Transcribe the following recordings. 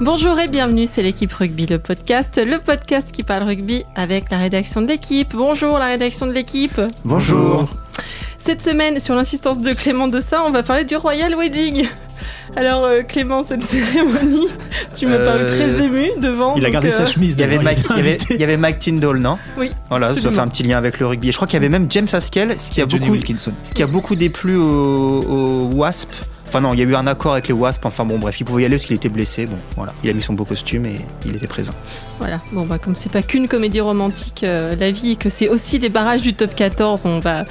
Bonjour et bienvenue, c'est l'équipe rugby, le podcast, le podcast qui parle rugby avec la rédaction de l'équipe. Bonjour la rédaction de l'équipe. Bonjour. Cette semaine, sur l'insistance de Clément Dossin, on va parler du Royal Wedding. Alors euh, Clément, cette cérémonie, tu me parles Euh, très ému devant. Il a donc, gardé sa euh, chemise Il y, avait devant, Mike, était il, y avait, invité. il y avait Mike Tyndall, non? Oui. Voilà, ça fait absolument. un petit lien avec le rugby. Et je crois qu'il y avait même James Haskell, ce qui a, Johnny beaucoup, Wilkinson. ce qui a beaucoup déplu au, au Wasp. Enfin non, il y a eu un accord avec les Wasp. Enfin bon, bref, il pouvait y aller parce était blessé. Bon, voilà, il a mis son beau costume et il était présent. Voilà, bon bah comme c'est pas qu'une comédie romantique, euh, la vie, et que c'est aussi les barrages du top 14, on va,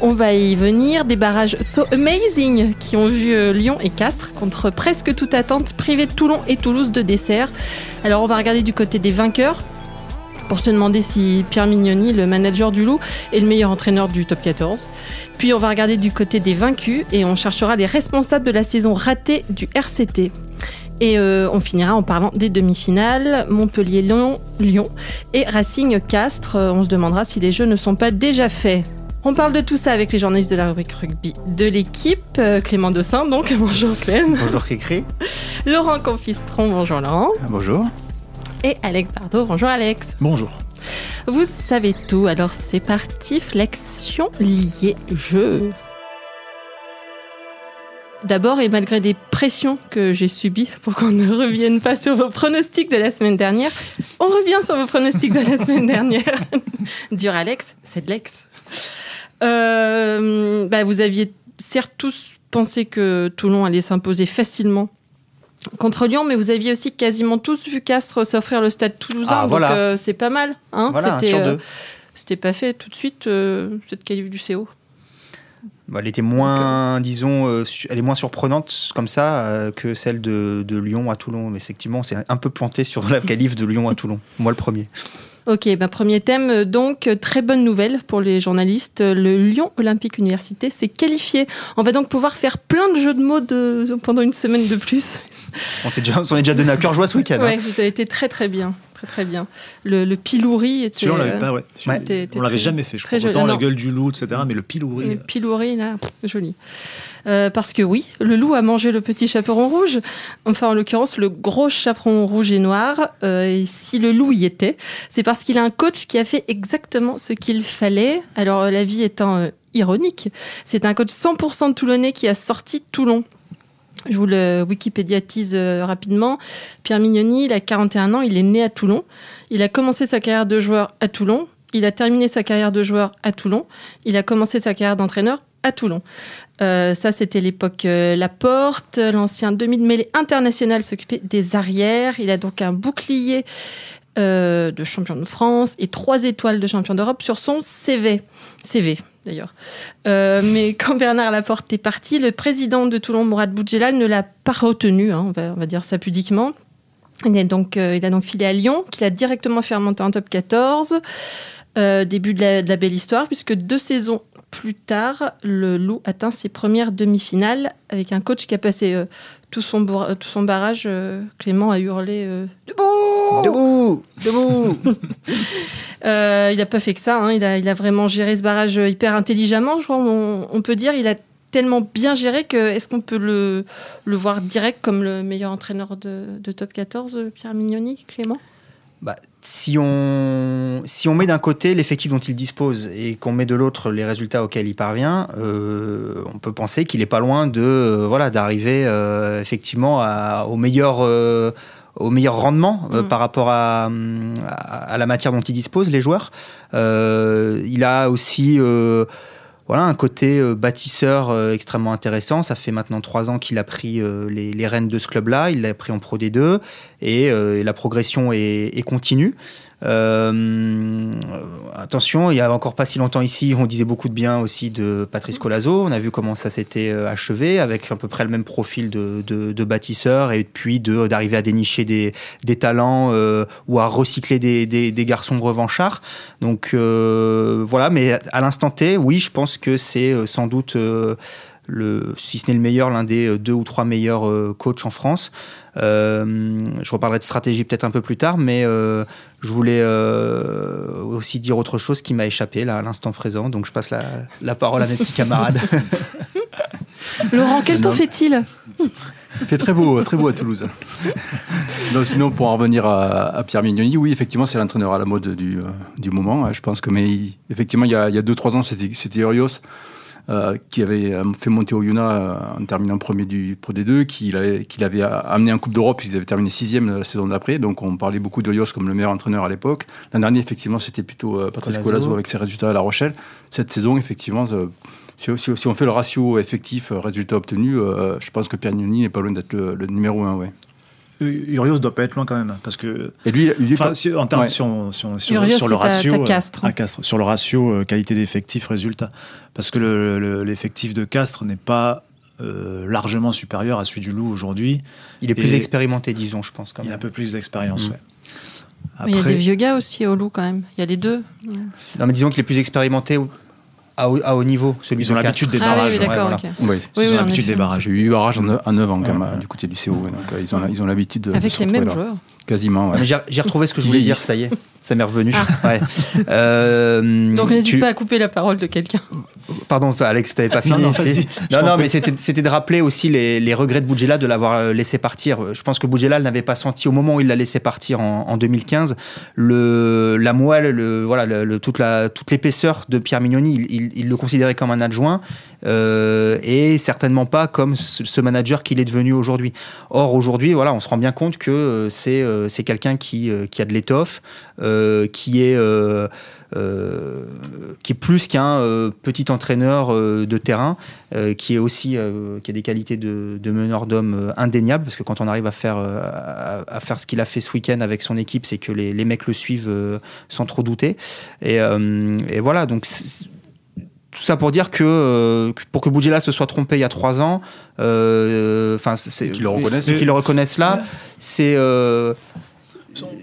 on va y venir. Des barrages so amazing qui ont vu euh, Lyon et Castres contre presque toute attente, privé de Toulon et Toulouse de dessert. Alors on va regarder du côté des vainqueurs pour se demander si Pierre Mignoni, le manager du Loup, est le meilleur entraîneur du top 14. Puis on va regarder du côté des vaincus et on cherchera les responsables de la saison ratée du RCT. Et euh, on finira en parlant des demi-finales, Montpellier-Lyon Lyon et Racing-Castres. Euh, On se demandera si les jeux ne sont pas déjà faits. On parle de tout ça avec les journalistes de la rubrique rugby de l'équipe. Euh, Clément Dossin, donc, bonjour Clem. Bonjour Kékri. Laurent Confistron, bonjour Laurent. Bonjour. Et Alex Bardot, bonjour Alex. Bonjour. Vous savez tout, alors c'est parti, flexion liée jeu. D'abord, et malgré des pressions que j'ai subies pour qu'on ne revienne pas sur vos pronostics de la semaine dernière, on revient sur vos pronostics de la semaine dernière. Dur Alex, c'est de l'ex. Euh, bah, vous aviez certes tous pensé que Toulon allait s'imposer facilement contre Lyon, mais vous aviez aussi quasiment tous vu Castres s'offrir le stade toulousain, Ah, donc voilà. euh, c'est pas mal. Hein Voilà, un C'était, euh, c'était pas fait tout de suite, euh, cette qualif du CO. Bah, elle était moins, disons, euh, su- elle est moins surprenante comme ça que celle de, de Lyon à Toulon. Mais effectivement, c'est un peu planté sur la qualif de Lyon à Toulon. Moi, le premier. Ok, bah, premier thème, donc très bonne nouvelle pour les journalistes. Le Lyon Olympique Université s'est qualifié. On va donc pouvoir faire plein de jeux de mots de... pendant une semaine de plus. On s'est déjà, on s'en est déjà donné à cœur joie ce week-end. hein. Ouais, vous avez été très très bien, très très bien. Le, le pilouri était. Celui-là, on l'avait pas, ouais. Ouais. était- était On l'avait très- jamais fait, je très crois. Autant la gueule du loup, etc. Mais le pilouri. Le euh, pilouri, là, pff, joli. Euh, parce que oui, le loup a mangé le petit chaperon rouge. Enfin, en l'occurrence, le gros chaperon rouge et noir. Euh, et si le loup y était, c'est parce qu'il a un coach qui a fait exactement ce qu'il fallait. Alors, la vie étant euh, ironique, c'est un coach 100% toulonnais qui a sorti Toulon. Je vous le wikipédiatise euh, rapidement. Pierre Mignoni, il a 41 ans, il est né à Toulon. Il a commencé sa carrière de joueur à Toulon. Il a terminé sa carrière de joueur à Toulon. Il a commencé sa carrière d'entraîneur à Toulon. Euh, ça, c'était l'époque euh, Laporte. L'ancien demi de mêlée international s'occupait des arrières. Il a donc un bouclier euh, de champion de France et trois étoiles de champion d'Europe sur son CV. CV, d'ailleurs. Euh, mais quand Bernard Laporte est parti, le président de Toulon, Mourad Boudjelal, ne l'a pas retenu, hein, on, va, dire ça pudiquement. Euh, il a donc filé à Lyon, qu'il a directement fait remonter en top 14. Euh, début de la, de la belle histoire, puisque deux saisons plus tard, le Loup atteint ses premières demi-finales avec un coach qui a passé tout, son bourra- tout son barrage. euh, Clément a hurlé euh, Debout Debout Debout Euh, Il n'a pas fait que ça, hein, il, a, il a vraiment géré ce barrage euh, hyper intelligemment, je crois, on, on peut dire. Il a tellement bien géré que est-ce qu'on peut le, le voir direct comme le meilleur entraîneur de, de top 14, euh, Pierre Mignoni, Clément? Bah, si, on, si on met d'un côté l'effectif dont il dispose et qu'on met de l'autre les résultats auxquels il parvient, euh, on peut penser qu'il est pas loin de euh, voilà d'arriver euh, effectivement à- au meilleur euh, au meilleur rendement euh, Mm. par rapport à, à, à la matière dont il dispose les joueurs. Euh, il a aussi euh, voilà un côté euh, bâtisseur euh, extrêmement intéressant. Ça fait maintenant trois ans qu'il a pris euh, les, rênes de ce club-là. Il l'a pris en Pro D2 et la progression est continue. Euh, attention, il y a encore pas si longtemps ici, on disait beaucoup de bien aussi de Patrice Colazo. On a vu comment ça s'était euh, achevé avec à peu près le même profil de, de, de bâtisseur et puis de d'arriver à dénicher des, des talents euh, ou à recycler des, des, des garçons revanchards. Donc euh, voilà, mais à l'instant T, oui, je pense que c'est euh, sans doute euh, le, si ce n'est le meilleur, l'un des euh, deux ou trois meilleurs euh, coachs en France. Euh, je reparlerai de stratégie peut-être un peu plus tard, mais euh, je voulais euh, aussi dire autre chose qui m'a échappé là à l'instant présent. Donc je passe la, la parole à mes petits camarades. Laurent, quel temps fait-il? Il fait très beau, très beau à Toulouse. sinon, pour en revenir à, Pierre Mignoni, oui, effectivement, c'est l'entraîneur à la mode du, du moment. Je pense que, mais effectivement, il y a 2-3 ans, c'était Urios. Euh, qui avait euh, fait monter Oyuna euh, en terminant premier du Pro D2, qu'il avait, qu'il avait amené en Coupe d'Europe, ils avaient terminé sixième la saison d'après, donc on parlait beaucoup de comme le meilleur entraîneur à l'époque. L'an dernier, effectivement, c'était plutôt Patrice Colazo avec ses résultats à La Rochelle. Cette saison, effectivement, si, si, on fait le ratio effectif résultat obtenu, je pense que Pierre n'est pas loin d'être le, numéro un. Ouais. Urios doit pas être loin quand même parce que et lui, en termes sur, le ratio sur le ratio qualité d'effectif résultat parce que l'effectif de Castres n'est pas euh, largement supérieur à celui du Loup aujourd'hui. Il est plus expérimenté, disons, je pense. il a un peu plus d'expérience, mm. Il y a des vieux gars aussi au Loup quand même. Il y a les deux. Non, mais disons qu'il est plus expérimenté à haut, niveau. Celui Ils ont l'habitude des barrages. Ah, oui, Ils ont l'habitude des barrages. J'ai eu barrage en 9 ans du côté du CO. Donc, euh, ils ont, ils ont l'habitude de. Avec les mêmes joueurs. Quasiment. J'ai retrouvé ce que je voulais dire, ça y est. Ça m'est revenu. Ah. Euh, donc n'hésite pas à couper la parole de quelqu'un. Pardon, Alex, t'avais pas fini. non, non, non, mais c'était de rappeler aussi les, regrets de Boudjela de l'avoir euh, laissé partir. Je pense que Boudjela n'avait pas senti au moment où il l'a laissé partir en, 2015 le, la moelle, le, voilà, le, toute l'épaisseur toute de Pierre Mignoni. Il, le considérait comme un adjoint euh, et certainement pas comme ce, manager qu'il est devenu aujourd'hui. Or aujourd'hui, voilà, on se rend bien compte que euh, c'est c'est quelqu'un qui, qui a de l'étoffe, qui est euh, qui est plus qu'un euh, petit entraîneur euh, de terrain, qui est aussi qui a des qualités de, meneur d'homme indéniables, parce que quand on arrive à faire à, faire ce qu'il a fait ce week-end avec son équipe, c'est que les, mecs le suivent sans trop douter. Et, voilà, donc tout ça pour dire que pour que Boudjela se soit trompé il y a trois ans, enfin, c'est qu'ils le reconnaissent, qu'ils le reconnaissent là, c'est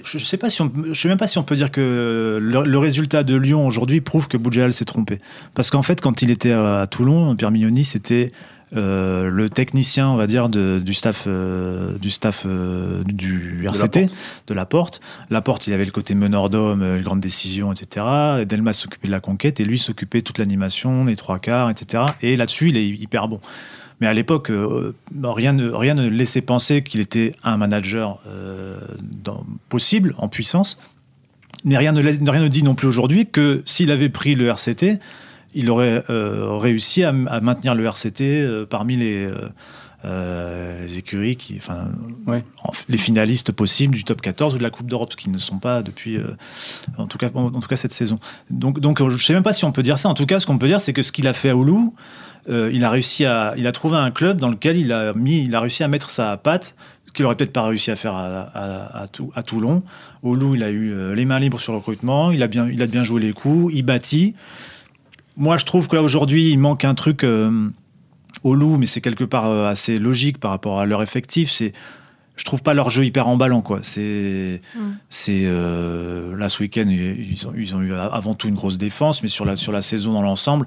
je sais pas si on, je sais même pas si on peut dire que le, résultat de Lyon aujourd'hui prouve que Boudjal s'est trompé. Parce qu'en fait, quand il était à Toulon, Pierre Mignoni, c'était euh, le technicien, on va dire, du staff, euh, du staff euh, du RCT, de la, porte. la porte. il avait le côté meneur d'homme, les grandes décisions, etc. Delmas s'occupait de la conquête et lui s'occupait de toute l'animation, les trois quarts, etc. Et là-dessus, il est hyper bon. Mais à l'époque, rien, ne, rien ne laissait penser qu'il était un manager possible, en puissance. Mais rien ne, rien ne dit non plus aujourd'hui que s'il avait pris le RCT, il aurait euh, réussi à, maintenir le RCT parmi les, écuries, qui, enfin, les finalistes possibles du top 14 ou de la Coupe d'Europe, qui ne sont pas depuis, en, tout cas, en, tout cas cette saison. Donc, donc je ne sais même pas si on peut dire ça. En tout cas, ce qu'on peut dire, c'est que ce qu'il a fait à Oulu, euh, il a réussi à, il a trouvé un club dans lequel il a mis, il a réussi à mettre sa patte qu'il aurait peut-être pas réussi à faire à, à, Toulon. Au Loup, il a eu euh, les mains libres sur le recrutement, il a bien, il a bien joué les coups, il bâtit. Moi, je trouve que là aujourd'hui, il manque un truc euh, au Loup, mais c'est quelque part assez logique par rapport à leur effectif. C'est je trouve pas leur jeu hyper emballant quoi. C'est mm. c'est là ce week-end ils ont, ils ont eu avant tout une grosse défense, mais sur la sur la saison dans l'ensemble,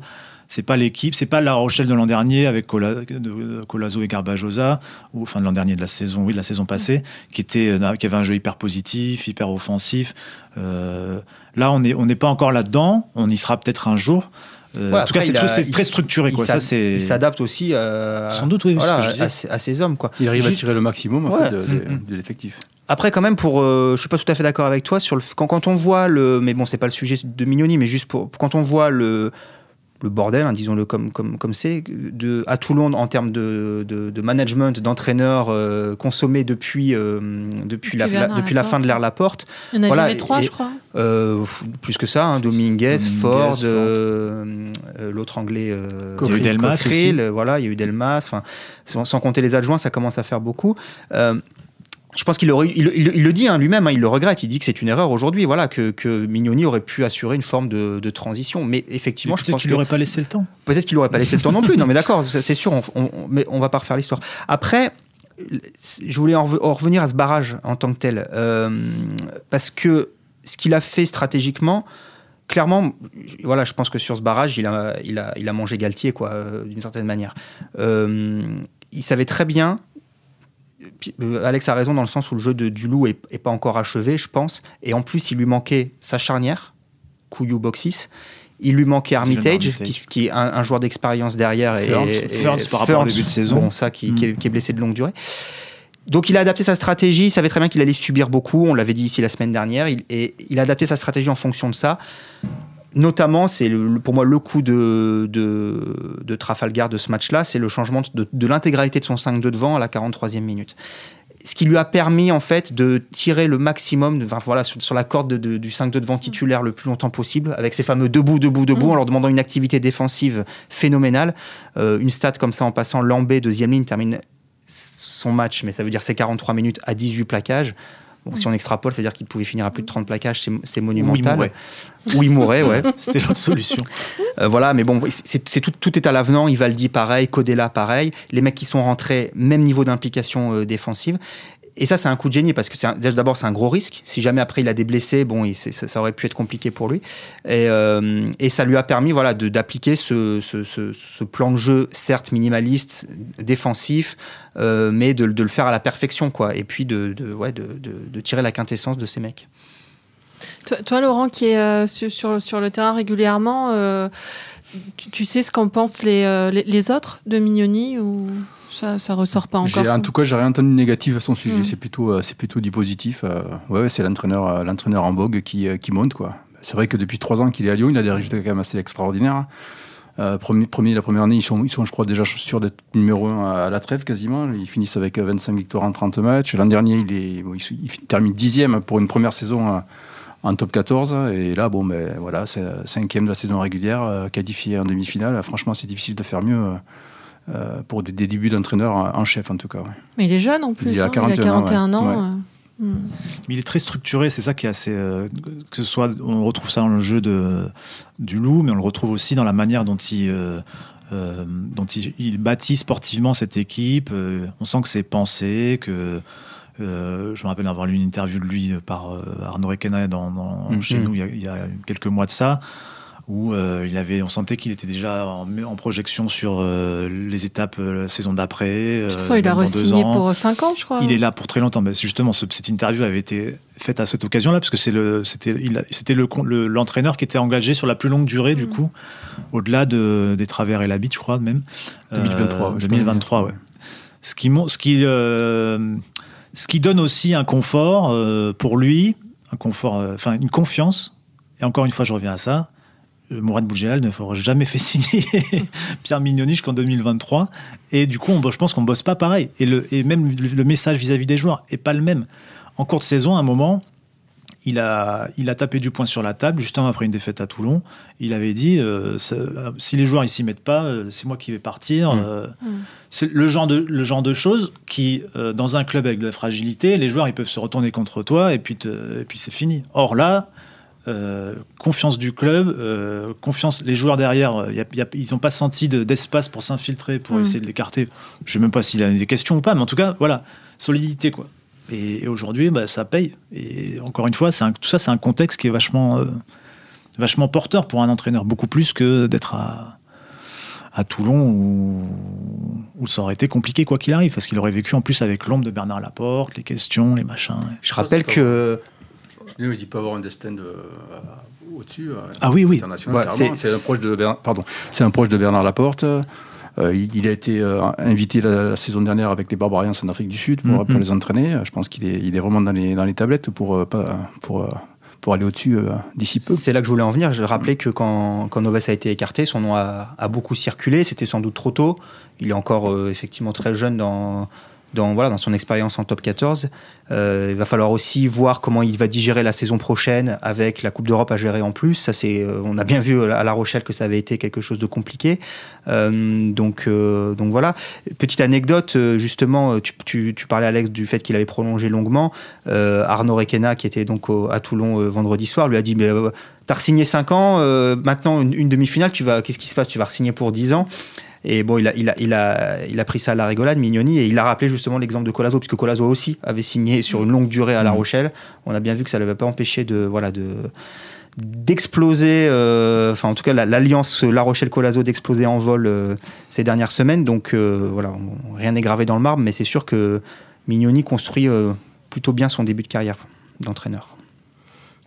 c'est pas l'équipe, c'est pas La Rochelle de l'an dernier avec Colazo et Garbajosa, ou enfin de l'an dernier de la saison, oui, de la saison passée, qui était euh, qui avait un jeu hyper positif, hyper offensif. Euh, là, on n'est on n'est pas encore là-dedans. On y sera peut-être un jour. Euh, en tout cas, c'est très, structuré. Quoi. Ça, il s'adapte aussi Sans doute, oui, à, ces hommes. Quoi. Il arrive à tirer le maximum en fait, de, de, l'effectif. Après, quand même, pour, je suis pas tout à fait d'accord avec toi sur le quand, quand on voit le, mais bon, c'est pas le sujet de Mignoni, mais juste pour quand on voit le le bordel, hein, disons-le comme comme comme c'est, de à Toulon en termes de, de, management, d'entraîneurs euh, consommés depuis euh, depuis, la, depuis la fin de l'ère Laporte. Il y en a voilà, trois, je crois. Euh, plus que ça, hein, Dominguez, Ford, l'autre anglais, il y a eu Delmas aussi. voilà, il y a eu Delmas. Sans, sans, compter les adjoints, ça commence à faire beaucoup je pense qu'il il, le dit hein, lui-même, hein, il le regrette. Il dit que c'est une erreur aujourd'hui, voilà, que, que, Mignoni aurait pu assurer une forme de, transition. Mais effectivement, je pense qu'il n'aurait pas laissé le temps. Peut-être qu'il n'aurait pas laissé le temps non plus. Non, mais d'accord, c'est sûr. On, mais on va pas refaire l'histoire. Après, je voulais en, revenir à ce barrage en tant que tel, euh, parce que ce qu'il a fait stratégiquement. Clairement, voilà, je pense que sur ce barrage, il a, il a, il a mangé Galtier, quoi, euh, d'une certaine manière. Euh, il savait très bien Alex a raison dans le sens où le jeu de, du loup est, pas encore achevé, je pense. Et en plus, il lui manquait sa charnière, Couillou Boxis. Il lui manquait Armitage, Armitage. qui, qui est un, un joueur d'expérience derrière. Et, Ferns- et- Ferns par rapport au début de saison. Bon, ça, qui, Mm. qui est, qui est blessé de longue durée. Donc il a adapté sa stratégie, il savait très bien qu'il allait subir beaucoup, on l'avait dit ici la semaine dernière, il, et il a adapté sa stratégie en fonction de ça. Notamment, c'est pour moi le coup de, de, de Trafalgar de ce match-là, c'est le changement de, de l'intégralité de son 5 de devant à la 43e minute. Ce qui lui a permis en fait de tirer le maximum enfin, voilà, sur, sur la corde de- de- du 5 de devant titulaire le plus longtemps possible, avec ces fameux debout, debout, debout, Mm. en leur demandant une activité défensive phénoménale. Euh, une stat comme ça en passant, Lambé, deuxième ligne, termine son match, mais ça veut dire ses 43 minutes à 18 plaquages. Bon, si on extrapole, c'est-à-dire qu'il pouvait finir à plus de 30 plaquages, c'est- monumental. Ou il mourrait, ouais. C'était l'autre solution. Euh, voilà, mais bon, c'est c'est tout, tout est à l'avenant. Ivaldi, pareil. Codella, pareil. Les mecs qui sont rentrés, même niveau d'implication euh, défensive. Et ça, c'est un coup de génie parce que d'abord, c'est un gros risque. Si jamais après il a des blessés, bon, ça, aurait pu être compliqué pour lui. Et, euh, ça lui a permis, voilà, d'appliquer ce, plan de jeu, certes minimaliste, défensif, euh, mais de, le faire à la perfection, quoi. Et puis de, tirer la quintessence de ces mecs. Toi, Laurent, qui est euh, sur, le terrain régulièrement, tu, sais ce qu'en pensent les, les, les autres de Mignoni ou? Ça, ça ressort pas encore En tout cas, j'ai rien entendu de négatif à son sujet. Mm. C'est plutôt, euh, c'est plutôt du positif. euh, ouais, c'est l'entraîneur, euh, l'entraîneur en vogue qui, qui monte quoi. C'est vrai que depuis trois ans qu'il est à Lyon, il a des résultats quand même assez extraordinaires. Euh, premier, premier, la première année, ils sont, ils sont, je crois, déjà sûrs d'être numéro un à la trêve quasiment. Ils finissent avec euh, 25 victoires en 30 matchs. L'an dernier, il, est, bon, il, il termine dixième pour une première saison en top 14. Et là, bon, ben voilà, c'est cinquième de la saison régulière, qualifié en demi-finale. Franchement, c'est difficile de faire mieux. Euh, pour des, des débuts d'entraîneur en chef en tout cas. ouais. Mais il est jeune en plus. Il a hein, 41 ans, 41 ans. ouais. euh, hmm. Mais il est très structuré, c'est ça qui est assez. euh, que ce soit, on retrouve ça dans le jeu de, du loup, mais on le retrouve aussi dans la manière dont il, euh, euh, dont il, il bâtit sportivement cette équipe. Euh, on sent que c'est pensé, que. euh, je me rappelle avoir lu une interview de lui par euh, Arnaud Requena dans, dans- Mhm. chez nous il y, a, il y a quelques mois de ça, où euh, il avait, on sentait qu'il était déjà en, en projection sur euh, les étapes euh, la saison d'après. De toute euh, façon, il a re-signé pour 5 ans, je crois. Il est là pour très longtemps. Mais justement, ce- cette interview avait été faite à cette occasion-là, parce que c'était, c'était le, le- l'entraîneur qui était engagé sur la plus longue durée, du Mhm. coup, au-delà de, des travers et la bite, je crois, même. 2023, Euh, ouais, je 2023, ouais. Ce qui, ce qui, euh, ce qui donne aussi un confort euh, pour lui, un confort, euh, enfin une confiance. Et encore une fois, je reviens à ça. Euh, Mourad Boudjehal ne fera jamais fait signer Pierre Mignoni jusqu'en 2023. Et du coup, on, je pense qu'on bosse pas pareil. Et, le, et même le, message vis-à-vis des joueurs est pas le même. En cours de saison, à un moment, il a, il a tapé du poing sur la table, justement après une défaite à Toulon. Il avait dit euh, ça- si les joueurs ils s'y mettent pas, euh, c'est moi qui vais partir. Mm. Euh, Mm. C'est le genre de, le genre de choses qui, euh, dans un club avec de la fragilité, les joueurs ils peuvent se retourner contre toi et puis, te- et puis c'est fini. Or là, euh, confiance du club, euh, confiance, les joueurs derrière, euh, y a- y a- ils n'ont pas senti de- d'espace pour s'infiltrer, pour Mm. essayer de l'écarter. Je sais même pas s'il a des questions ou pas, mais en tout cas, voilà, solidité quoi. Et, et aujourd'hui, bah, ça paye. Et encore une fois, c'est un- tout ça, c'est un contexte qui est vachement, euh, vachement porteur pour un entraîneur, beaucoup plus que d'être à, à Toulon où, où ça aurait été compliqué quoi qu'il arrive, parce qu'il aurait vécu en plus avec l'ombre de Bernard Laporte, les questions, les machins. Je rappelle que Il peut avoir un destin de, euh, au-dessus. euh, Ah oui, oui. international, Ouais, clairement. c'est- c'est un proche de Bernard, pardon, c'est un proche de Bernard Laporte. Euh, il, il a été euh, invité la, la saison dernière avec les Barbarians en Afrique du Sud pour, Mhm. pour les entraîner. Je pense qu'il est, il est vraiment dans les, dans les tablettes pour, euh, pas- pour, euh, pour aller au-dessus euh, d'ici peu. C'est là que je voulais en venir. Je rappelais que quand, quand Noves a été écarté, son nom a, a beaucoup circulé. C'était sans doute trop tôt. Il est encore euh, effectivement très jeune dans, dans, voilà, dans son expérience en top 14. Euh, il va falloir aussi voir comment il va digérer la saison prochaine avec la Coupe d'Europe à gérer en plus. Ça, c'est, euh, on a bien vu à La Rochelle que ça avait été quelque chose de compliqué. Euh, donc, donc voilà. Petite anecdote, justement, tu, tu, tu parlais Alex du fait qu'il avait prolongé longuement. Arnaud Requena, qui était donc à Toulon vendredi soir, lui a dit mais t'as signé 5 ans, maintenant une, une demi-finale, tu vas, qu'est-ce qui se passe? Tu vas signer pour 10 ans et bon, il a, il, a, il, a, il a pris ça à la rigolade, Mignoni, et il a rappelé justement l'exemple de Colazo, puisque Colazo aussi avait signé sur une longue durée à La Mhm. Rochelle. On a bien vu que ça ne l'avait pas empêché de, voilà, de, d'exploser, euh, enfin en tout cas la- l'alliance La Rochelle-Colazo d'exploser en vol euh, ces dernières semaines. Donc euh, voilà, on- rien n'est gravé dans le marbre, mais c'est sûr que Mignoni construit euh, plutôt bien son début de carrière d'entraîneur.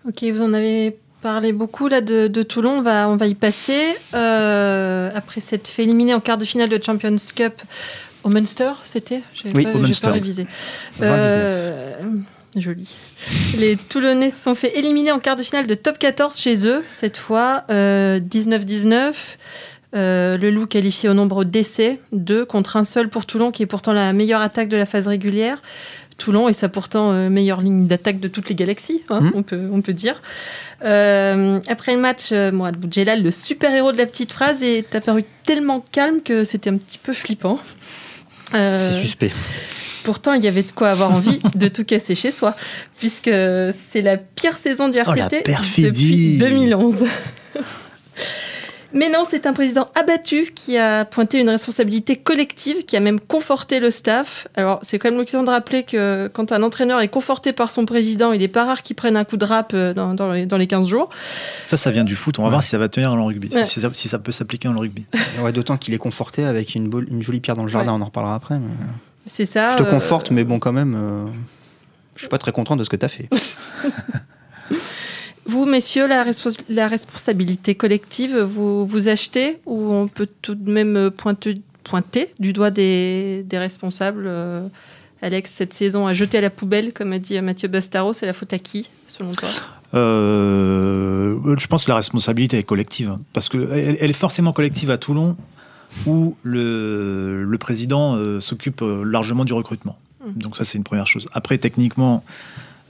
Ok, vous en avez parlé beaucoup là de, de Toulon, on va, on va y passer. Euh, après s'être fait éliminer en quart de finale de Champions Cup au Munster, c'était? Oui, pas, au Munster. pas révisé. 29. Euh, joli. Les Toulonnais se sont fait éliminer en quart de finale de top 14 chez eux, cette fois euh, 19-19. Euh, le Loup qualifié au nombre d'essais, 2 contre un seul pour Toulon, qui est pourtant la meilleure attaque de la phase régulière. Toulon est sa pourtant euh, meilleure ligne d'attaque de toutes les galaxies, hein, Mhm. on, peut, on peut dire. Euh, après le match, euh, Mourad Boudjelal, le super-héros de la petite phrase, est apparu tellement calme que c'était un petit peu flippant. Euh, C'est suspect. Pourtant, il y avait de quoi avoir envie de tout casser chez soi, puisque c'est la pire saison du Oh, RCT depuis 2011. Mais non, c'est un président abattu qui a pointé une responsabilité collective, qui a même conforté le staff. Alors, c'est quand même l'occasion de rappeler que quand un entraîneur est conforté par son président, il n'est pas rare qu'il prenne un coup de rap euh, dans, dans les, dans les 15 jours. Ça, ça vient du foot. On va Ouais. voir si ça va tenir dans le rugby. Ouais. Si, ça, si ça peut s'appliquer dans le rugby. Ouais, D'autant qu'il est conforté avec une, jolie pierre dans le jardin, on en reparlera après. mais- C'est ça. je te euh, conforte, mais bon, quand même, euh, je suis pas très content de ce que tu as fait. Vous, messieurs, la, respons- la responsabilité collective, vous, vous achetez ou on peut tout de même pointe- pointer du doigt des, des responsables euh, Alex, cette saison a jeté à la poubelle, comme a dit Mathieu Bastaro, c'est la faute à qui, selon toi? Euh, je pense que la responsabilité est collective. hein, Parce qu'elle elle est forcément collective à Toulon, où le, le président euh, s'occupe euh, largement du recrutement. Mm. Donc ça, c'est une première chose. Après, techniquement,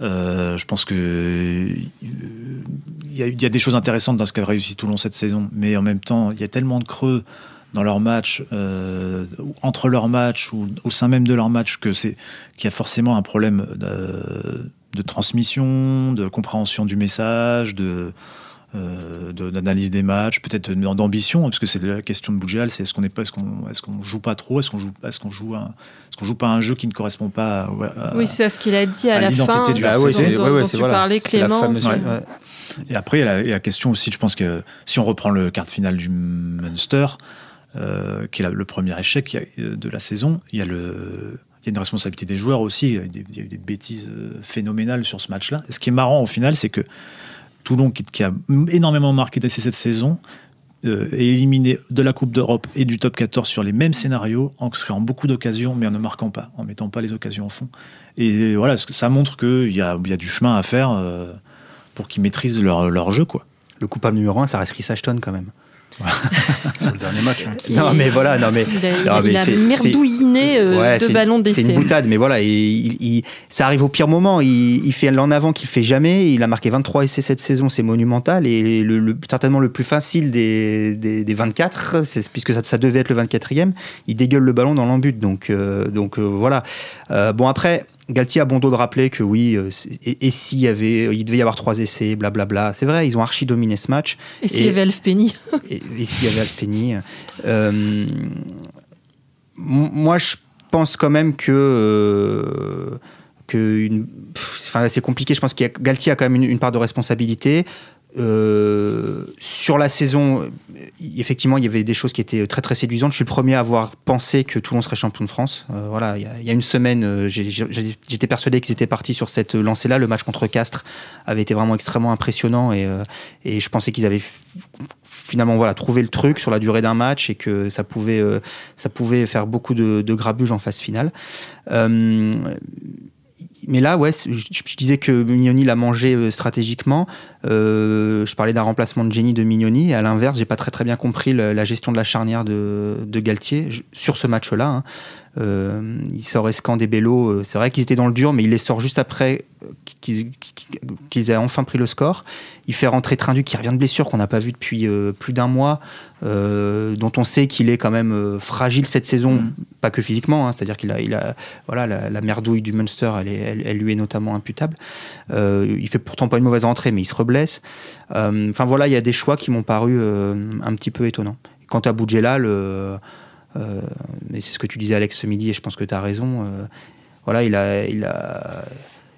euh, je pense que euh, il y, a- des choses intéressantes dans ce qu'a réussi Toulon cette saison, mais en même temps, il y a tellement de creux dans leurs matchs, euh, entre leurs matchs ou au sein même de leurs matchs, que c'est qu'il y a forcément un problème de, de transmission, de compréhension du message, de euh, de- d'analyse des matchs, peut-être d'ambition, parce que c'est la question de Boudjal, c'est est-ce qu'on n'est pas, est-ce qu'on, est-ce qu'on joue pas trop, est-ce qu'on joue, est-ce qu'on joue, un, est-ce qu'on joue pas un jeu qui ne correspond pas à, à- Oui, c'est ce qu'il a dit à, à la fin, du dont, Bah dont- dont ouais, ouais, c'est- tu voilà. parlais, Clément. Et après, il y, a la, il y a la question aussi, je pense que si on reprend le quart de finale du Munster, euh, qui est la- le premier échec euh, de la saison, il y a le. Il y a une responsabilité des joueurs aussi. Il y a eu des, bêtises euh, phénoménales sur ce match-là. Ce qui est marrant au final, c'est que Toulon, qui, a énormément marqué cette saison, euh, est éliminé de la Coupe d'Europe et du top 14 sur les mêmes scénarios, en créant beaucoup d'occasions, mais en ne marquant pas, en mettant pas les occasions au fond. Et voilà, ça montre qu'il y a, du chemin à faire euh, pour qu'ils maîtrisent leur, jeu. Le coupable numéro un, ça reste Chris Ashton quand même. sur le dernier match. hein. Non, mais voilà, non, mais. Il a, Non, mais il a c'est- merdouiné euh, Ouais, deux ballons d'essai. C'est une boutade, mais voilà, et il, il- ça arrive au pire moment. Il, il fait l'en avant qu'il fait jamais. Il a marqué 23 essais cette saison, c'est monumental. Et le, le- certainement le plus facile des, des, des 24, c'est- puisque ça, ça devait être le 24e, il dégueule le ballon dans l'embut. Donc, euh, donc euh, voilà. Euh, bon, après. Galtier a bon dos de rappeler que oui, euh, et, et s'il y avait, il devait y avoir trois essais, blablabla. C'est vrai, ils ont archi dominé ce match. Et s'il y avait Alf Penny Et, et s'il y avait Alpeni. euh, moi, je pense quand même que. euh, que une, enfin, c'est compliqué. Je pense que Galtier a quand même une, une part de responsabilité. Euh, sur la saison, euh, effectivement, il y avait des choses qui étaient très très séduisantes. Je suis le premier à avoir pensé que Toulon serait champion de France. Euh, voilà, il y, a, une semaine, euh, j'étais persuadé qu'ils étaient partis sur cette lancée-là. Le match contre Castres avait été vraiment extrêmement impressionnant et, euh, je pensais qu'ils avaient finalement trouvé le truc sur la durée d'un match et que ça pouvait euh, faire beaucoup de grabuge en phase finale. Mais là, ouais, je, disais que Mignoni l'a mangé euh, stratégiquement. Euh, je parlais d'un remplacement de Jenny de Mignoni. Et à l'inverse, j'ai pas très bien compris la gestion de la charnière de, Galtier sur ce match-là. hein. Euh, il sort Escan des Bello. C'est vrai qu'ils étaient dans le dur, mais il les sort juste après qu'ils qu'ils aient enfin pris le score. Il fait rentrer Trindu qui revient de blessure qu'on n'a pas vu depuis euh, plus d'un mois, euh, dont on sait qu'il est quand même euh, fragile cette saison, Mhm. pas que physiquement, hein, c'est-à-dire qu'il a, il a voilà, la, la merdouille du Munster, elle, est- elle- elle lui est notamment imputable. Euh, il fait pourtant pas une mauvaise rentrée, mais il se reblesse. Enfin voilà, il y a des choix qui m'ont paru un petit peu étonnants. Quant à Boudjelal, euh, euh, mais c'est ce que tu disais Alex ce midi, et je pense que tu as raison. voilà, il a, il a,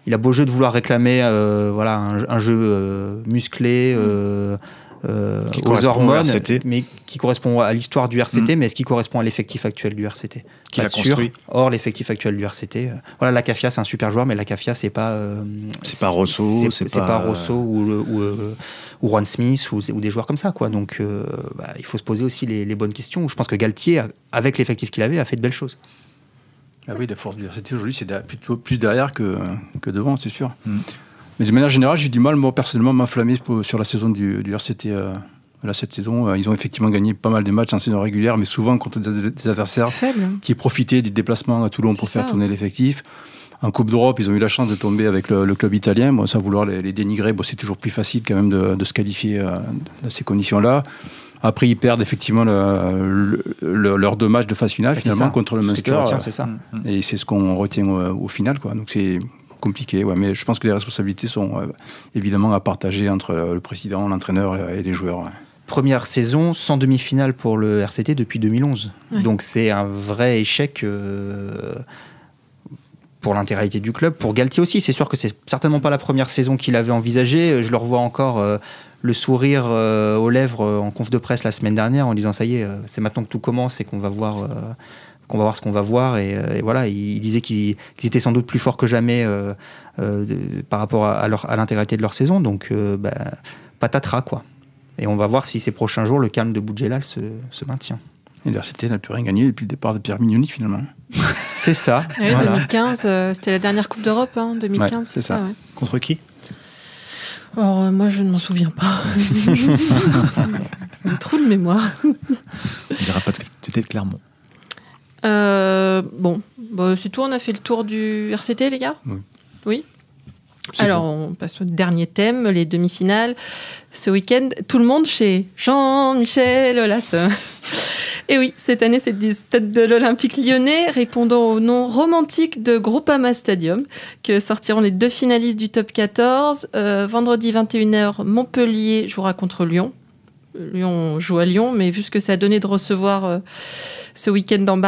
il a beau jeu de vouloir réclamer euh, voilà, un, un jeu euh, musclé, euh, euh, Qui aux au hormones, mais qui correspond à l'histoire du RCT, Mm. mais est-ce qui correspond à l'effectif actuel du RCT Qui l'a construit. Or, l'effectif actuel du RCT, euh, voilà, la Cafia, c'est un super joueur, mais la Cafia, c'est pas. euh, C'est pas Rosso, c'est pas, pas euh, Rosso ou, ou, euh, ou Juan Smith ou, ou des joueurs comme ça, quoi. Donc, euh, bah, il faut se poser aussi les, les bonnes questions. Je pense que Galtier, avec l'effectif qu'il avait, a fait de belles choses. Ah oui, la force du RCT aujourd'hui, c'est de- plutôt plus derrière que, que devant, c'est sûr. Mm. Mais de manière générale, j'ai du mal, moi, personnellement, à sur la saison du, du RCT. euh, là, cette saison, Euh, ils ont effectivement gagné pas mal de matchs en saison régulière, mais souvent contre des, des adversaires Faible. hein. qui profitaient du déplacement à Toulon pour faire tourner l'effectif. En Coupe d'Europe, ils ont eu la chance de tomber avec le, le club italien. Bon, sans vouloir les, les dénigrer, bon, c'est toujours plus facile quand même de, de se qualifier euh, dans ces conditions-là. Après, ils perdent effectivement le- le- le- leurs deux matchs de phase finale, finalement, ça. contre le Ce que tu Munster. retiens, c'est ça. Mm, mm. Et c'est ce qu'on retient au, au final. Quoi. Donc c'est compliqué. Ouais. Mais je pense que les responsabilités sont euh, évidemment à partager entre euh, le président, l'entraîneur et les joueurs. ouais. Première saison sans demi-finale pour le RCT depuis 2011. Ouais. Donc, c'est un vrai échec. euh, pour l'intégralité du club, pour Galtier aussi, c'est sûr que c'est certainement pas la première saison qu'il avait envisagée. Je le revois encore euh, le sourire euh, aux lèvres euh, en conf de presse la semaine dernière en disant ça y est, euh, c'est maintenant que tout commence et qu'on va voir, euh, qu'on va voir ce qu'on va voir. Et, et voilà, il, il disait qu'ils étaient sans doute plus forts que jamais euh, euh, de- par rapport à, l'intégralité de leur saison. Donc, euh, bah, patatras quoi. Et on va voir si ces prochains jours le calme de Boudjelal se, se maintient. RCT n'a plus rien gagné depuis le départ de Pierre Mignoni finalement. C'est ça. Ah oui, voilà. 2015, euh, c'était la dernière Coupe d'Europe, hein, 2015, Ouais, c'est c'est ça. ça. ouais. Contre qui? Alors, euh, moi, je ne m'en souviens pas. Des trous de mémoire. On dira pas tu étais de Clermont. Euh, bon, bah, c'est tout. On a fait le tour du RCT, les gars Oui. Alors, on passe au dernier thème, les demi-finales. Ce week-end, tout le monde chez Jean-Michel Aulas. Et oui, cette année, c'est du stade de l'Olympique lyonnais, répondant au nom romantique de Groupama Stadium, que sortiront les deux finalistes du top 14. Euh, vendredi 21h, Montpellier jouera contre Lyon. Euh, Lyon joue à Lyon, mais vu ce que ça a donné de recevoir euh, ce week-end en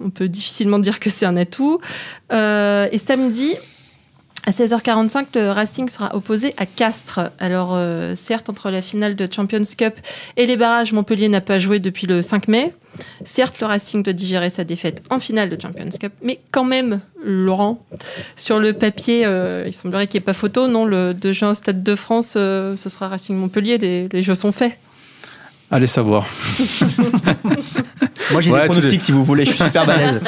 on peut difficilement dire que c'est un atout. Et samedi, à 16h45, le Racing sera opposé à Castres. Alors, euh, certes, entre la finale de Champions Cup et les barrages, Montpellier n'a pas joué depuis le 5 mai. Certes, le Racing doit digérer sa défaite en finale de Champions Cup, mais quand même, Laurent, sur le papier, euh, il semblerait qu'il n'y ait pas photo. Non, le 2 juin au Stade de France, euh, ce sera Racing Montpellier. Les, les jeux sont faits. Allez savoir. Moi j'ai Ouais, des pronostics si vous voulez, je suis super balèze.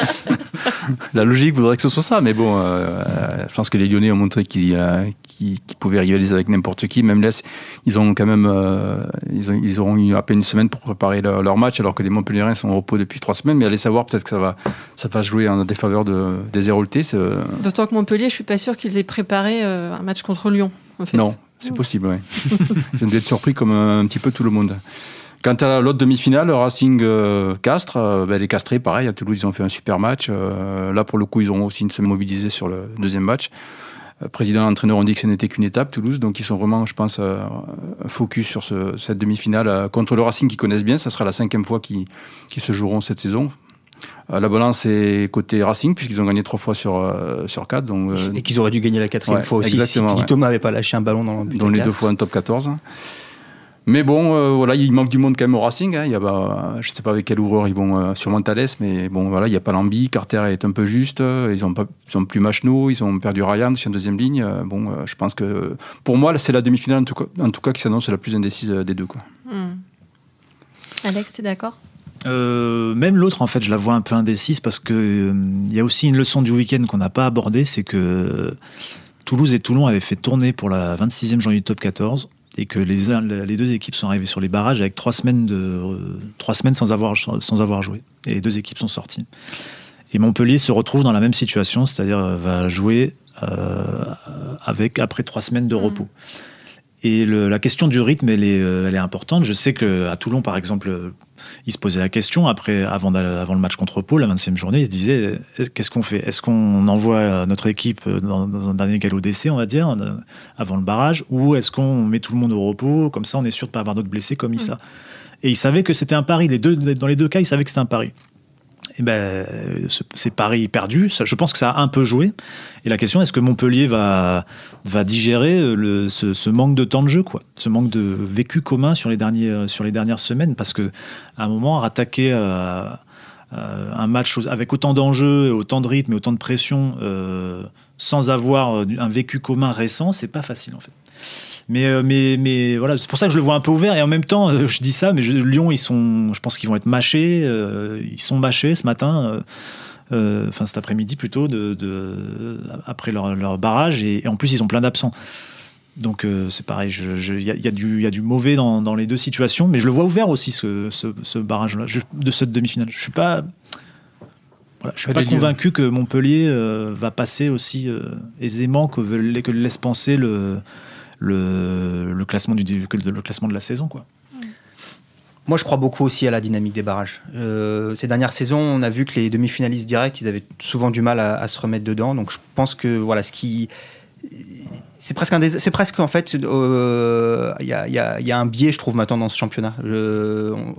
La logique voudrait que ce soit ça, mais bon, euh, je pense que les Lyonnais ont montré qu'ils euh, qu'ils- qu'ils pouvaient rivaliser avec n'importe qui. Même là, ils ont quand même, euh, ils, ont- ils auront eu à peine une semaine pour préparer leur, leur match, alors que les Montpelliérains sont au repos depuis trois semaines. Mais allez savoir, peut-être que ça va, ça va se jouer en défaveur de, des euh, D'autant que Montpellier, je suis pas sûr qu'ils aient préparé euh, un match contre Lyon. En fait. Non, c'est possible, oui. Ils ont dû être surpris comme un, petit peu tout le monde. Quant à l'autre demi-finale, Racing euh, Castres, euh, ben, les Castrés, pareil, à Toulouse, ils ont fait un super match. Euh, là, pour le coup, ils auront aussi une semaine mobilisée sur le deuxième match. Euh, président et l'entraîneur ont dit que ce n'était qu'une étape, Toulouse, donc ils sont vraiment, je pense, euh, focus sur ce- cette demi-finale contre le Racing qu'ils connaissent bien. Ça sera la cinquième fois qu'ils se joueront cette saison. La balance est côté Racing, puisqu'ils ont gagné trois fois sur, euh, sur quatre. Donc, euh, Et qu'ils auraient dû gagner la quatrième Ouais, fois aussi exactement, si ouais. Thomas n'avait pas lâché un ballon dans le but. dont les deux fois en top 14. Mais bon, euh, voilà, il manque du monde quand même au Racing. hein. Il y a, bah, je ne sais pas avec quel ouvreur ils vont, euh, sûrement mais bon, voilà, il n'y a pas Lambi. Carter est un peu juste. euh, Ils ont, pas, ils ont plus Machno, ils ont perdu Ryan sur une deuxième ligne. Euh, Bon, euh, je pense que pour moi, c'est la demi-finale en tout cas, en tout cas qui s'annonce la plus indécise euh, des deux. Quoi. Hmm. Alex, t'es d'accord? Euh, même l'autre, en fait, je la vois un peu indécise parce que euh, il y a aussi une leçon du week-end qu'on n'a pas abordée, c'est que Toulouse et Toulon avaient fait tourner pour la 26e journée du top 14 et que les, deux équipes sont arrivées sur les barrages avec trois semaines, de, trois semaines sans, avoir, sans avoir joué. Et les deux équipes sont sorties. Et Montpellier se retrouve dans la même situation, c'est-à-dire euh, va jouer euh, avec après trois semaines de Mhm. repos. Et le- la question du rythme, elle est, euh, elle est importante. Je sais qu'à Toulon, par exemple, euh, ils se posaient la question après, avant, avant le match contre Pau, la 25e journée, ils se disaient euh, qu'est-ce qu'on fait? Est-ce qu'on envoie notre équipe dans, dans un dernier galop d'essai, on va dire, avant le barrage, ou est-ce qu'on met tout le monde au repos? Comme ça, on est sûr de ne pas avoir d'autres blessés comme Issa. Et ils savaient que c'était un pari. Les deux, dans les deux cas, ils savaient que c'était un pari. Eh ben, ce- c'est paris perdu. Je pense que ça a un peu joué. Et la question, est-ce que Montpellier va, va digérer euh, le, ce, manque de temps de jeu, quoi, ce manque de vécu commun sur les, derniers, euh, sur les dernières semaines? Parce que à un moment, rattaquer euh, un match avec autant d'enjeux, autant de rythme et autant de pression, sans avoir un vécu commun récent, c'est pas facile en fait. Mais, euh, mais, mais voilà, c'est pour ça que je le vois un peu ouvert. Et en même temps, euh, je dis ça, mais je- Lyon, ils sont, je pense qu'ils vont être mâchés. euh, ils sont mâchés ce matin, euh, enfin cet après-midi plutôt, de, de- après leur, leur barrage. Et, et en plus, ils ont plein d'absents. Donc euh, c'est pareil, il y, a- y du- il y a du mauvais dans, dans les deux situations, mais je le vois ouvert aussi, ce, ce, ce barrage-là, de cette demi-finale. Je suis pas. Voilà, je suis Pas pas des lieux. convaincu que Montpellier euh, va passer aussi euh, aisément que, que le laisse penser le, le, le classement du le, classement de la saison quoi. Moi, je crois beaucoup aussi à la dynamique des barrages. Euh, ces dernières saisons, on a vu que les demi-finalistes directs, ils avaient souvent du mal à, se remettre dedans. Donc, je pense que voilà, ce qui c'est presque un c'est presque en fait euh, il y, a, y a- y a un biais je trouve maintenant dans ce championnat on-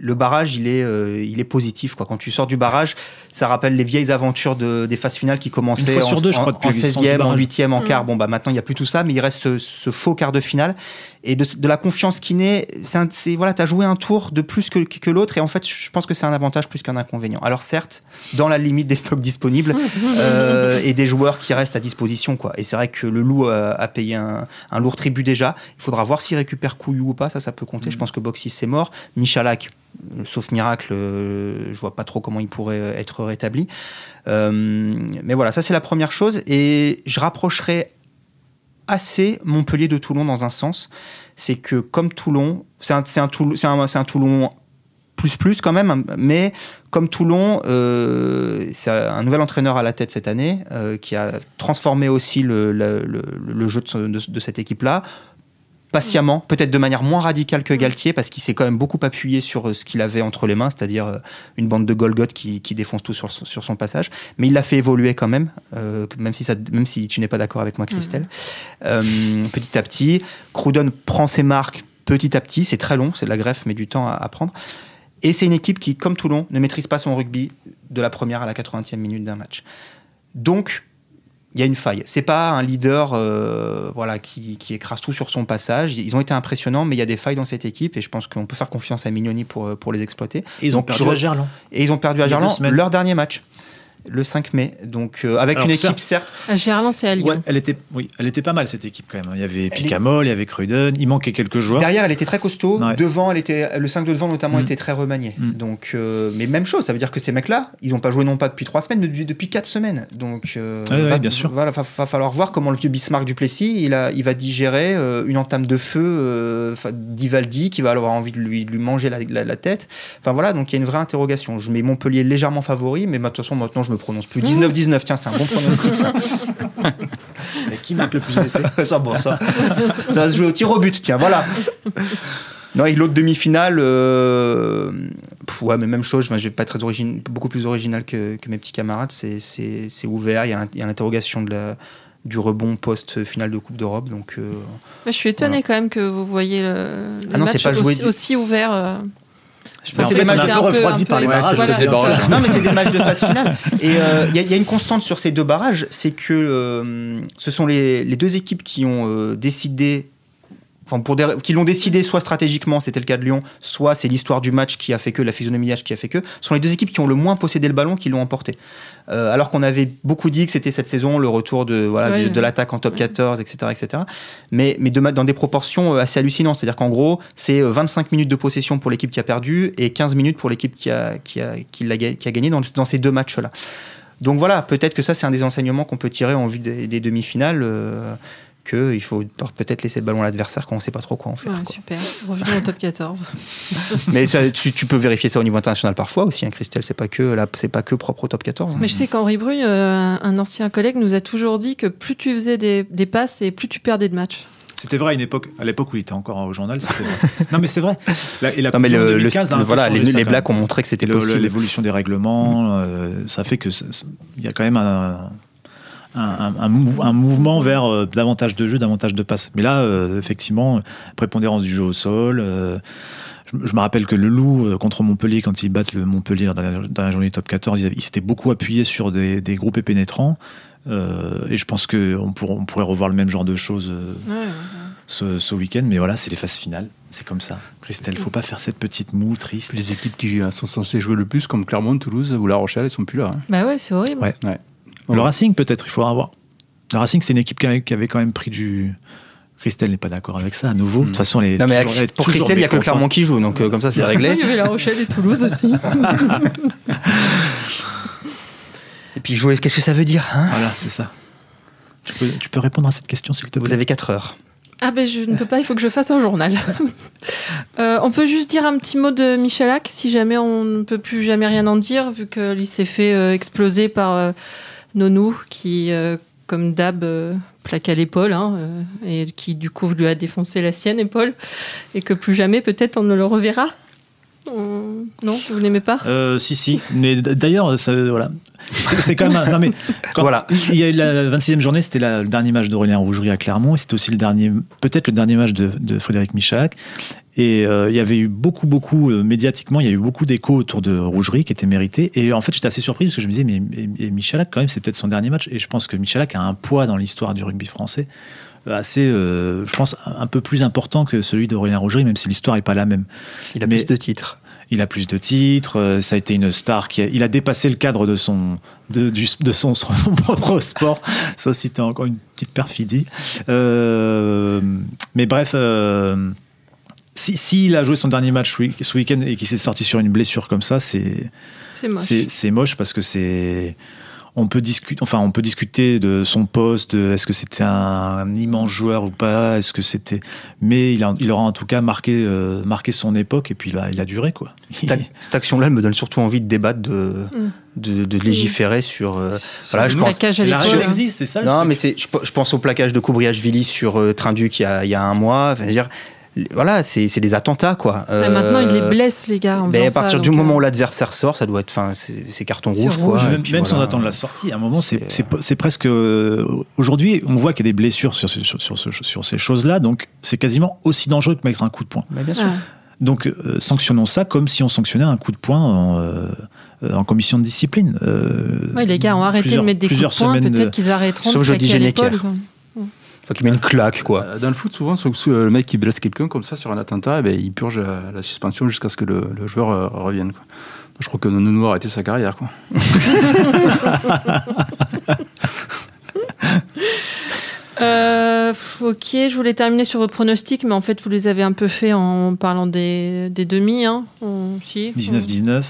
le barrage il est euh, il est positif quoi quand tu sors du barrage ça rappelle les vieilles aventures de, des phases finales qui commençaient Une fois sur en, deux, je en- crois, en l'existence du 16e en barrage. 8e en Mm. quart bon bah maintenant il y a plus tout ça mais il reste ce, ce faux quart de finale et de, de la confiance qui naît c'est voilà t'as joué un tour de plus que, que l'autre et en fait je pense que c'est un avantage plus qu'un inconvénient alors certes dans la limite des stocks disponibles euh, et des joueurs qui restent à disposition. Quoi. Et c'est vrai que le Loup a, a payé un, un lourd tribut déjà. Il faudra voir s'il récupère Couillou ou pas, ça, ça peut compter. Je pense que Boxy, c'est mort. Michalak, sauf miracle, euh, je vois pas trop comment il pourrait euh, être rétabli. Euh, mais voilà, ça c'est la première chose. Et je rapprocherai assez Montpellier de Toulon dans un sens. C'est que comme Toulon, c'est un, Toulon- un, Toulon plus plus quand même, mais comme Toulon, euh, c'est un nouvel entraîneur à la tête cette année qui a transformé aussi le, jeu de cette équipe-là. Patiemment, peut-être de manière moins radicale que Galtier, parce qu'il s'est quand même beaucoup appuyé sur euh, ce qu'il avait entre les mains, c'est-à-dire euh, une bande de Golgoth qui, qui défonce tout sur, son- sur son passage. Mais il l'a fait évoluer quand même, euh, même, si ça, même si tu n'es pas d'accord avec moi, Christelle. Euh, petit à petit, Crudon prend ses marques petit à petit. C'est très long, c'est de la greffe, mais du temps à, à prendre. Et c'est une équipe qui, comme Toulon, ne maîtrise pas son rugby de la première à la 80e minute d'un match. Donc, il y a une faille. C'est pas un leader euh, voilà, qui, qui écrase tout sur son passage. Ils ont été impressionnants, mais il y a des failles dans cette équipe et je pense qu'on peut faire confiance à Mignoni pour, euh, pour les exploiter. Et ils ont perdu je à Gerland. Et ils ont perdu à Gerland leur dernier match, le 5 mai. Donc, euh, avec Alors, une équipe, certes- À Gerland, c'est à Lyon. Ouais, elle était, oui, elle était pas mal cette équipe quand même. Il y avait Picamol, il y avait Cruden, il manquait quelques joueurs. Derrière, elle était très costaud. Ouais. Devant, elle était, le 5 de devant notamment Mm. était très remanié. Mm. Donc, euh, mais même chose, ça veut dire que ces mecs-là, ils n'ont pas joué non pas depuis trois semaines, mais depuis, depuis quatre semaines. Donc, euh, Ouais, ouais, va, bien sûr. Voilà, va, va falloir voir comment le vieux Bismarck du Plessis, il, a, il va digérer euh, une entame de feu euh, d'Ivaldi qui va avoir envie de lui, de lui manger la, la- la tête. Enfin voilà, donc il y a une vraie interrogation. Je mets Montpellier légèrement favori, mais bah, de toute façon maintenant je me prononce plus. 19-19, tiens, c'est un bon pronostic. ça. Et qui marque le plus d'essais ça, bon, ça. ça va se jouer au tir au but, tiens, voilà. Non, et l'autre demi-finale, euh, ouais, mais même chose, je vais pas être très origine, beaucoup plus original que, que mes petits camarades, c'est- c'est c'est ouvert, il y a l'interrogation de la- du rebond post-finale de Coupe d'Europe, donc euh, Moi, je suis étonnée quand même que vous voyez le, le Ah non, c'est match pas joué aussi, du- aussi ouvert. euh. On a c'était un peu refroidi par les barrages. c'est c'est non, mais c'est des matchs de phase finale. Et euh, il y, a- il y a une constante sur ces deux barrages, c'est que euh, ce sont les, les deux équipes qui ont euh, décidé, enfin pour des, qui l'ont décidé soit stratégiquement, c'était le cas de Lyon, soit c'est l'histoire du match qui a fait que, la physionomie du match qui a fait que, sont les deux équipes qui ont le moins possédé le ballon qui l'ont emporté. Euh, alors qu'on avait beaucoup dit que c'était cette saison le retour de, voilà, Ouais, de, l'attaque en top 14, etc. etc. Mais, mais de, dans des proportions euh, assez hallucinantes. C'est-à-dire qu'en gros, c'est euh, 25 minutes de possession pour l'équipe qui a perdu et 15 minutes pour l'équipe qui a, qui, a, qui, ga- qui a gagné dans, dans ces deux matchs-là. Donc voilà, peut-être que ça, c'est un des enseignements qu'on peut tirer en vue des, des demi-finales. euh, qu'il faut peut-être laisser le ballon à l'adversaire quand on ne sait pas trop quoi en faire. Ouais, quoi. super. Revenons au top 14. Mais ça, tu, tu peux vérifier ça au niveau international parfois aussi, hein, Christelle. C'est pas que là, c'est pas que propre au top 14. hein. Mais je sais qu'Henri Bru, euh, un ancien collègue, nous a toujours dit que plus tu faisais des, des passes et plus tu perdais de matchs. C'était vrai à une époque, à l'époque où il était encore au journal, c'était vrai. non mais c'est vrai. La- et la Non, mais Coupe du Monde le, le- 2015 a un le- peu voilà, changé les, les Blacks ont montré que c'était possible. L'évolution des règlements, euh, ça fait que il y a quand même un, un, un- un mou- un mouvement vers euh, davantage de jeux, davantage de passes. Mais là, euh, effectivement, prépondérance du jeu au sol, euh, je, je me rappelle que le Loup euh, contre Montpellier, quand ils battent le Montpellier dans la, dans la journée top 14, ils, ils s'étaient beaucoup appuyés sur des, des groupes pénétrants. Euh, et je pense qu'on pour- on pourrait revoir le même genre de choses euh, ce, ce week-end. Mais voilà, c'est les phases finales. C'est comme ça. Christelle, faut pas faire cette petite moue triste. Les équipes qui sont censées jouer le plus, comme Clermont, Toulouse ou La Rochelle, elles sont plus là. hein. Bah ouais, c'est horrible. Ouais. Ouais. Le Racing, peut-être, il faudra voir. Le Racing, c'est une équipe qui avait, quand même pris du. Christelle n'est pas d'accord avec ça, à nouveau. De toute façon, elle est Non, mais toujours- pour Christelle, il n'y a que. Clermont qui joue, donc euh, comme ça, c'est Il réglé. y avait La Rochelle et Toulouse aussi. Et puis jouer, qu'est-ce que ça veut dire hein? Voilà, c'est ça. Tu peux, tu peux répondre à cette question, s'il te plaît Vous avez 4 heures. Ah ben je ne peux pas, il faut que je fasse un journal. Euh, on peut juste dire un petit mot de Michalak, si jamais on ne peut plus jamais rien en dire, vu qu'il s'est fait euh, exploser par euh, Nonou, qui, euh, comme d'hab, euh, plaque à l'épaule, hein, euh, et qui du coup lui a défoncé la sienne épaule, et que plus jamais peut-être on ne le reverra. On- Non, vous n'aimez pas? Euh, si, si. Mais d'ailleurs, ça, voilà. C'est c'est quand même. un- non, mais quand Voilà. Il y a eu la 26e journée, c'était la- le dernier match d'Aurélien Rougerie à Clermont. et C'était aussi le dernier, peut-être le dernier match de, de Frédéric Michalak. Et euh, il y avait eu beaucoup, beaucoup, euh, médiatiquement, il y a eu beaucoup d'échos autour de Rougerie qui était mérité. Et en fait, j'étais assez surpris parce que je me disais, mais, mais- mais Michalak, quand même, c'est peut-être son dernier match. Et je pense que Michalak a un poids dans l'histoire du rugby français euh, assez, euh, je pense, un peu plus important que celui d'Aurélien Rougerie, même si l'histoire n'est pas la même. Il a Mais- plus de titres. Il a plus de titres, euh, ça a été une star qui a, il a dépassé le cadre de son de, du- de son, son propre sport. Ça aussi, c'était encore une petite perfidie. Euh, mais bref, euh, si s'il a joué son dernier match ce week- ce week-end et qu'il s'est sorti sur une blessure comme ça, c'est C'est moche. c'est c'est moche parce que c'est on peut discuter enfin on peut discuter de son poste de est-ce que c'était un, immense joueur ou pas est-ce que c'était mais il, a- il aura en tout cas marqué euh, marqué son époque et puis il a, il a duré quoi Cette, ac- cette action-là elle me donne surtout envie de débattre, de, Mm. de, de légiférer sur. euh, voilà, je le pense. la règle existe c'est ça le Non, truc. mais c'est, je, pe- je pense au plaquage de Koubriachvili sur euh, Trinduc il y a, il y a un mois. Enfin, je veux dire, voilà, c'est, c'est des attentats, quoi. Mais Euh, maintenant, il les blesse, les gars. en mais faisant à partir ça, du moment euh, où l'adversaire sort, ça doit être, enfin, c'est, carton rouge, quoi. rouge. Et même, puis même si on voilà. attend la sortie, à un moment, c'est c'est presque. euh, Aujourd'hui, on voit qu'il y a des blessures sur, ces- sur, sur, ce- sur ces choses-là, donc c'est quasiment aussi dangereux que mettre un coup de poing. Mais bien sûr. ouais. Donc, euh, sanctionnons ça comme si on sanctionnait un coup de poing en, euh, euh, en commission de discipline. Euh, Ouais, les gars ont arrêté de mettre des coups de poing, peut-être qu'ils arrêteront Sauf jeudi claquer Faut qu'il met une claque, quoi. Euh, Dans le foot, souvent, sous- le mec qui blesse quelqu'un comme ça sur un attentat, eh ben, il purge la, la suspension jusqu'à ce que le, le joueur euh, revienne. quoi. Je crois que Nounou a arrêté sa carrière. Quoi. Euh, ok, je voulais terminer sur vos pronostics, mais en fait, vous les avez un peu fait en parlant des, des demi. Hein. On- si. 19-19.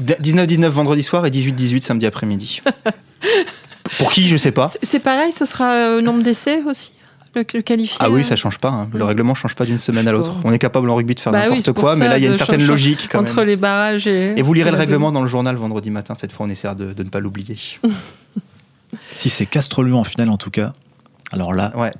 19-19 vendredi soir et 18-18 samedi après-midi. Pour qui, je sais pas. C'est- pareil, ce sera euh, nombre d'essais aussi le, le qualifié Ah oui, euh, ça change pas. hein. Le Mm. règlement change pas d'une semaine à l'autre. On est capable en rugby de faire Bah n'importe quoi, mais là, il y a une certaine logique quand entre même. les barrages et. Et vous lirez le règlement dans le journal vendredi matin. Cette fois, on essaiera de, de ne pas l'oublier. si c'est Castres-Lyon en finale, en tout cas, alors là, Ouais.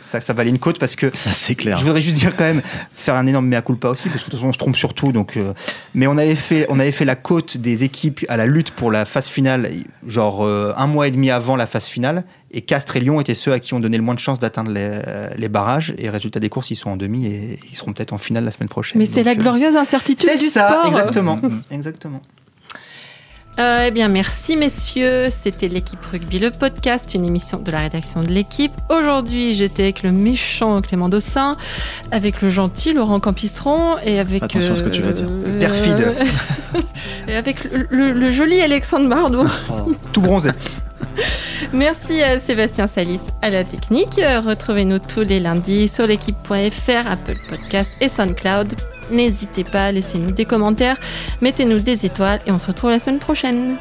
Ça, ça valait une côte parce que ça c'est clair. Je voudrais juste dire quand même, faire un énorme mea culpa aussi, parce que de toute façon on se trompe sur tout. Donc, euh, mais on avait, fait, on avait fait la côte des équipes à la lutte pour la phase finale, genre euh, un mois et demi avant la phase finale. Et Castres et Lyon étaient ceux à qui on donnait le moins de chances d'atteindre les, les barrages. Et résultat des courses, ils sont en demi et ils seront peut-être en finale la semaine prochaine. Mais c'est la euh, glorieuse incertitude C'est du ça, sport. exactement. exactement. Euh, eh bien, merci messieurs. C'était l'équipe rugby, le podcast, une émission de la rédaction de l'équipe. Aujourd'hui, j'étais avec le méchant Clément Dossin, avec le gentil Laurent Campistron et avec. Attention à ce que tu vas dire. euh, Perfide. et avec le, le- le joli Alexandre Bardot. Tout bronzé. Merci à Sébastien Salis à la technique. Retrouvez-nous tous les lundis sur l'équipe.fr, Apple Podcast et SoundCloud. N'hésitez pas, laissez-nous des commentaires, mettez-nous des étoiles et on se retrouve la semaine prochaine.